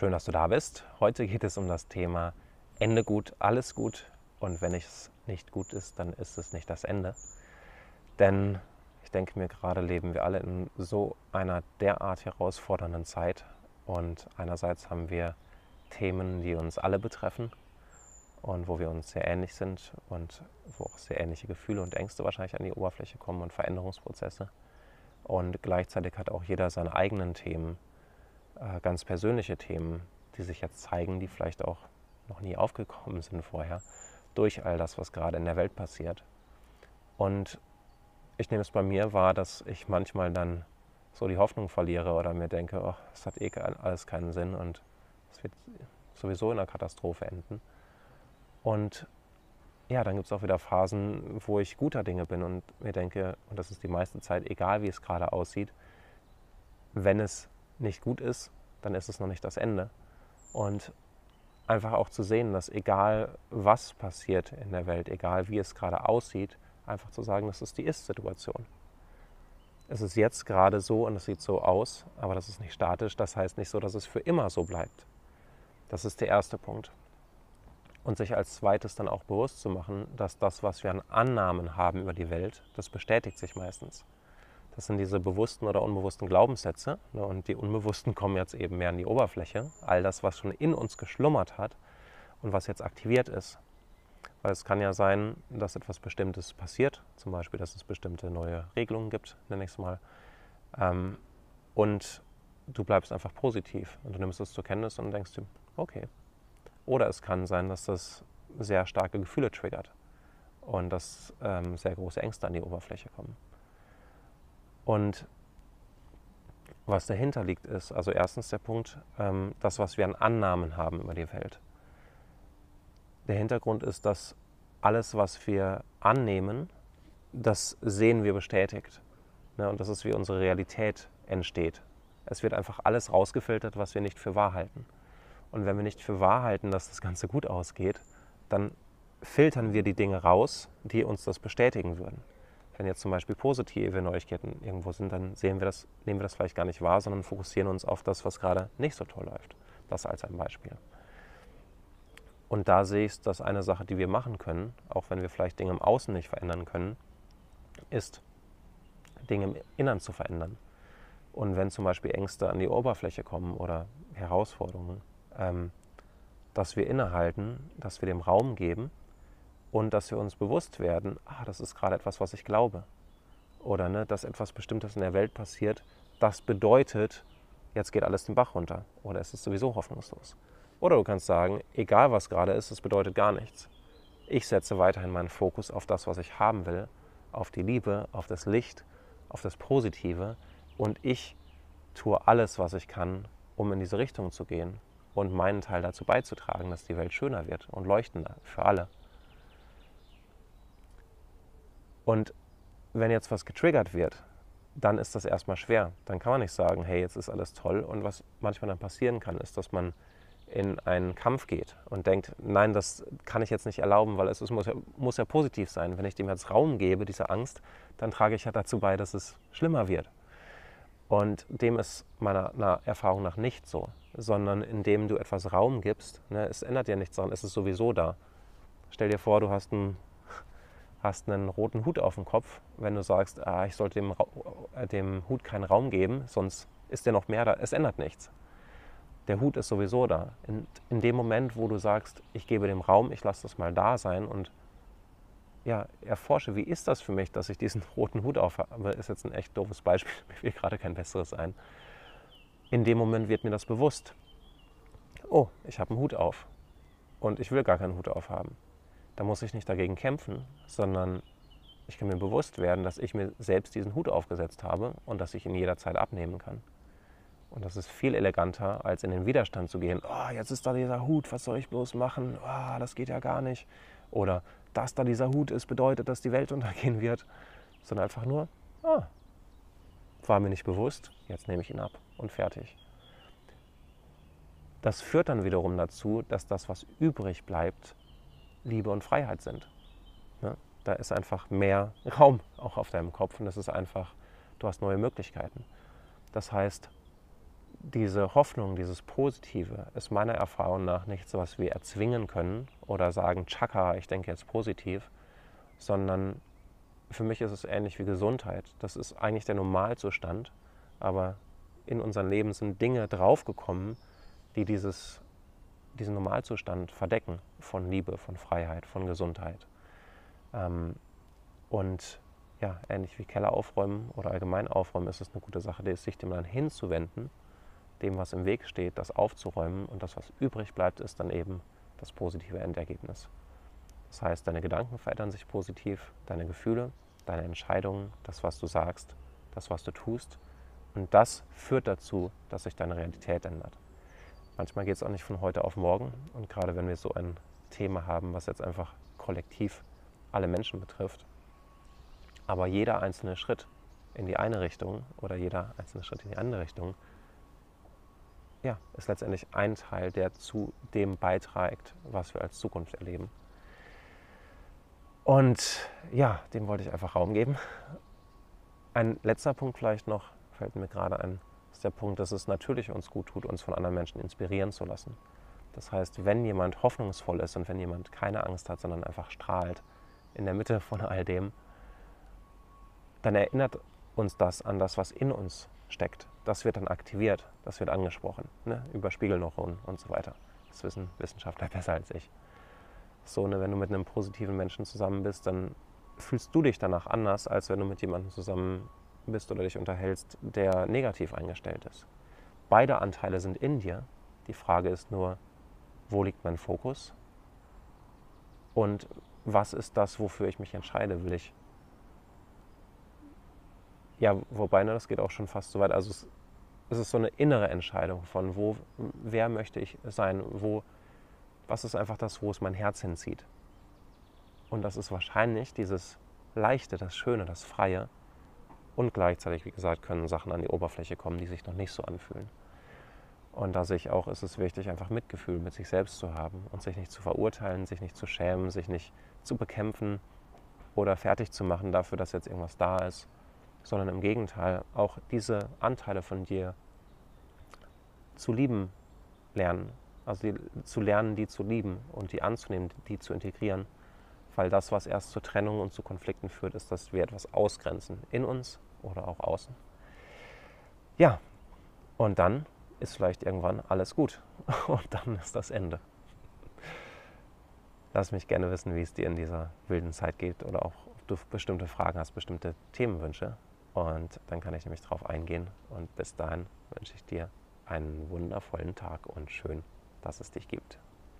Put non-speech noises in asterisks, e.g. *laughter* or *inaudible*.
Schön, dass du da bist. Heute geht es um das Thema Ende gut, alles gut. Und wenn es nicht gut ist, dann ist es nicht das Ende. Denn ich denke mir, gerade leben wir alle in so einer derart herausfordernden Zeit. Und einerseits haben wir Themen, die uns alle betreffen und wo wir uns sehr ähnlich sind und wo auch sehr ähnliche Gefühle und Ängste wahrscheinlich an die Oberfläche kommen und Veränderungsprozesse. Und gleichzeitig hat auch jeder seine eigenen Themen, äh, ganz persönliche Themen, die sich jetzt zeigen, die vielleicht auch noch nie aufgekommen sind vorher, durch all das, was gerade in der Welt passiert. Und ich nehme es bei mir wahr, dass ich manchmal dann so die Hoffnung verliere oder mir denke, oh, es hat eh alles keinen Sinn und es wird sowieso in einer Katastrophe enden. Und ja, dann gibt es auch wieder Phasen, wo ich guter Dinge bin und mir denke, und das ist die meiste Zeit, egal wie es gerade aussieht, wenn es nicht gut ist, dann ist es noch nicht das Ende. Und einfach auch zu sehen, dass egal was passiert in der Welt, egal wie es gerade aussieht, einfach zu sagen, das ist die Ist-Situation. Es ist jetzt gerade so und es sieht so aus, aber das ist nicht statisch, das heißt nicht so, dass es für immer so bleibt. Das ist der erste Punkt und sich als zweites dann auch bewusst zu machen, dass das, was wir an Annahmen haben über die Welt, das bestätigt sich meistens. Das sind diese bewussten oder unbewussten Glaubenssätze ne, und die unbewussten kommen jetzt eben mehr an die Oberfläche. All das, was schon in uns geschlummert hat und was jetzt aktiviert ist. Weil es kann ja sein, dass etwas Bestimmtes passiert, zum Beispiel, dass es bestimmte neue Regelungen gibt, nenne ich es mal. Ähm, und du bleibst einfach positiv und du nimmst es zur Kenntnis und denkst dir, okay, oder es kann sein, dass das sehr starke Gefühle triggert und dass ähm, sehr große Ängste an die Oberfläche kommen. Und was dahinter liegt, ist also erstens der Punkt, ähm, das, was wir an Annahmen haben über die Welt. Der Hintergrund ist, dass alles, was wir annehmen, das sehen wir bestätigt. Ne? Und das ist, wie unsere Realität entsteht. Es wird einfach alles rausgefiltert, was wir nicht für wahr halten. Und wenn wir nicht für wahr halten, dass das Ganze gut ausgeht, dann filtern wir die Dinge raus, die uns das bestätigen würden. Wenn jetzt zum Beispiel positive Neuigkeiten irgendwo sind, dann sehen wir das, nehmen wir das vielleicht gar nicht wahr, sondern fokussieren uns auf das, was gerade nicht so toll läuft. Das als ein Beispiel. Und da sehe ich, dass eine Sache, die wir machen können, auch wenn wir vielleicht Dinge im Außen nicht verändern können, ist, Dinge im Innern zu verändern. Und wenn zum Beispiel Ängste an die Oberfläche kommen oder Herausforderungen, ähm, dass wir innehalten, dass wir dem Raum geben und dass wir uns bewusst werden, ah, das ist gerade etwas, was ich glaube. Oder ne, dass etwas Bestimmtes in der Welt passiert, das bedeutet, jetzt geht alles den Bach runter oder es ist sowieso hoffnungslos. Oder du kannst sagen, egal was gerade ist, es bedeutet gar nichts. Ich setze weiterhin meinen Fokus auf das, was ich haben will, auf die Liebe, auf das Licht, auf das Positive und ich tue alles, was ich kann, um in diese Richtung zu gehen und meinen Teil dazu beizutragen, dass die Welt schöner wird und leuchtender für alle. Und wenn jetzt was getriggert wird, dann ist das erstmal schwer. Dann kann man nicht sagen, hey, jetzt ist alles toll. Und was manchmal dann passieren kann, ist, dass man in einen Kampf geht und denkt, nein, das kann ich jetzt nicht erlauben, weil es, es muss, ja, muss ja positiv sein. Wenn ich dem jetzt Raum gebe, dieser Angst, dann trage ich ja dazu bei, dass es schlimmer wird. Und dem ist meiner Erfahrung nach nicht so sondern indem du etwas Raum gibst. Ne, es ändert ja nichts daran, es ist sowieso da. Stell dir vor, du hast einen, hast einen roten Hut auf dem Kopf. Wenn du sagst, ah, ich sollte dem, äh, dem Hut keinen Raum geben, sonst ist der noch mehr da. Es ändert nichts. Der Hut ist sowieso da. In, in dem Moment, wo du sagst, ich gebe dem Raum, ich lasse das mal da sein und ja, erforsche, wie ist das für mich, dass ich diesen *laughs* roten Hut aufhabe, ist jetzt ein echt doofes Beispiel, *laughs* mir will gerade kein besseres ein in dem Moment wird mir das bewusst. Oh, ich habe einen Hut auf und ich will gar keinen Hut aufhaben. Da muss ich nicht dagegen kämpfen, sondern ich kann mir bewusst werden, dass ich mir selbst diesen Hut aufgesetzt habe und dass ich ihn jederzeit abnehmen kann. Und das ist viel eleganter, als in den Widerstand zu gehen. Oh, jetzt ist da dieser Hut, was soll ich bloß machen? Oh, das geht ja gar nicht. Oder dass da dieser Hut ist, bedeutet, dass die Welt *laughs* untergehen wird. Sondern einfach nur, ah, war mir nicht bewusst, jetzt nehme ich ihn ab und fertig. Das führt dann wiederum dazu, dass das, was übrig bleibt, Liebe und Freiheit sind. Ne? Da ist einfach mehr *laughs* Raum auch auf deinem Kopf und das ist einfach, du hast neue Möglichkeiten. Das heißt, diese Hoffnung, dieses Positive ist meiner Erfahrung nach nichts, was wir erzwingen können oder sagen, tschakka, ich denke jetzt positiv, sondern für mich ist es ähnlich wie Gesundheit. Das ist eigentlich der Normalzustand, aber in unserem Leben sind Dinge draufgekommen, die dieses, diesen Normalzustand verdecken von Liebe, von Freiheit, von Gesundheit. Ähm, und ja, ähnlich wie Keller aufräumen oder allgemein aufräumen, ist es eine gute Sache, sich dem dann hinzuwenden, dem, was im Weg steht, das aufzuräumen und das, was übrig bleibt, ist dann eben das positive Endergebnis. Das heißt, deine Gedanken verändern sich positiv, deine Gefühle, deine Entscheidungen, das, was du sagst, das, was du tust. Und das führt dazu, dass sich deine Realität ändert. Manchmal geht es auch nicht von heute auf morgen. Und gerade wenn wir so ein Thema haben, was jetzt einfach kollektiv alle Menschen betrifft, aber jeder einzelne Schritt in die eine Richtung oder jeder einzelne Schritt in die andere Richtung, ja, ist letztendlich ein Teil, der zu dem beiträgt, was wir als Zukunft erleben. Und ja, dem wollte ich einfach Raum geben. Ein letzter Punkt vielleicht noch, fällt mir gerade ein, ist der Punkt, dass es natürlich uns gut tut, uns von anderen Menschen inspirieren zu lassen. Das heißt, wenn jemand hoffnungsvoll ist und wenn jemand keine Angst hat, sondern einfach strahlt in der Mitte von all dem, dann erinnert uns das an das, was in uns steckt. Das wird dann aktiviert, das wird angesprochen, ne? über Spiegelneuronen und so weiter. Das wissen Wissenschaftler *laughs* besser als ich. So, ne, wenn du mit einem positiven Menschen zusammen bist, dann fühlst du dich danach anders, als wenn du mit jemandem zusammen bist oder dich unterhältst, der negativ eingestellt ist. Beide Anteile sind in dir. Die Frage ist nur, wo liegt mein Fokus? Und was ist das, wofür ich mich entscheide? Will ich ja, wobei, ne, das geht auch schon fast so weit. Also es, es ist so eine innere Entscheidung von, wo, wer möchte ich sein, wo, was ist einfach das, wo es mein Herz hinzieht. Und das ist wahrscheinlich dieses Leichte, das Schöne, das Freie. Und gleichzeitig, wie gesagt, können Sachen an die Oberfläche kommen, die sich noch nicht so anfühlen. Und da sehe ich auch, ist es wichtig, einfach Mitgefühl mit sich selbst zu haben und sich nicht zu verurteilen, sich nicht zu schämen, sich nicht zu bekämpfen oder fertig zu machen dafür, dass jetzt irgendwas da ist, sondern im Gegenteil auch diese Anteile von dir zu lieben lernen. Also die, zu lernen, die zu lieben und die anzunehmen, die zu integrieren. Weil das, was erst zur Trennung und zu Konflikten führt, ist, dass wir etwas ausgrenzen in uns oder auch außen. Ja, und dann ist vielleicht irgendwann alles gut. *laughs* Und dann ist das Ende. Lass mich gerne wissen, wie es dir in dieser wilden Zeit geht oder auch ob du bestimmte Fragen hast, bestimmte Themenwünsche. Und dann kann ich nämlich darauf eingehen. Und bis dahin wünsche ich dir einen wundervollen Tag und schön, dass es dich gibt.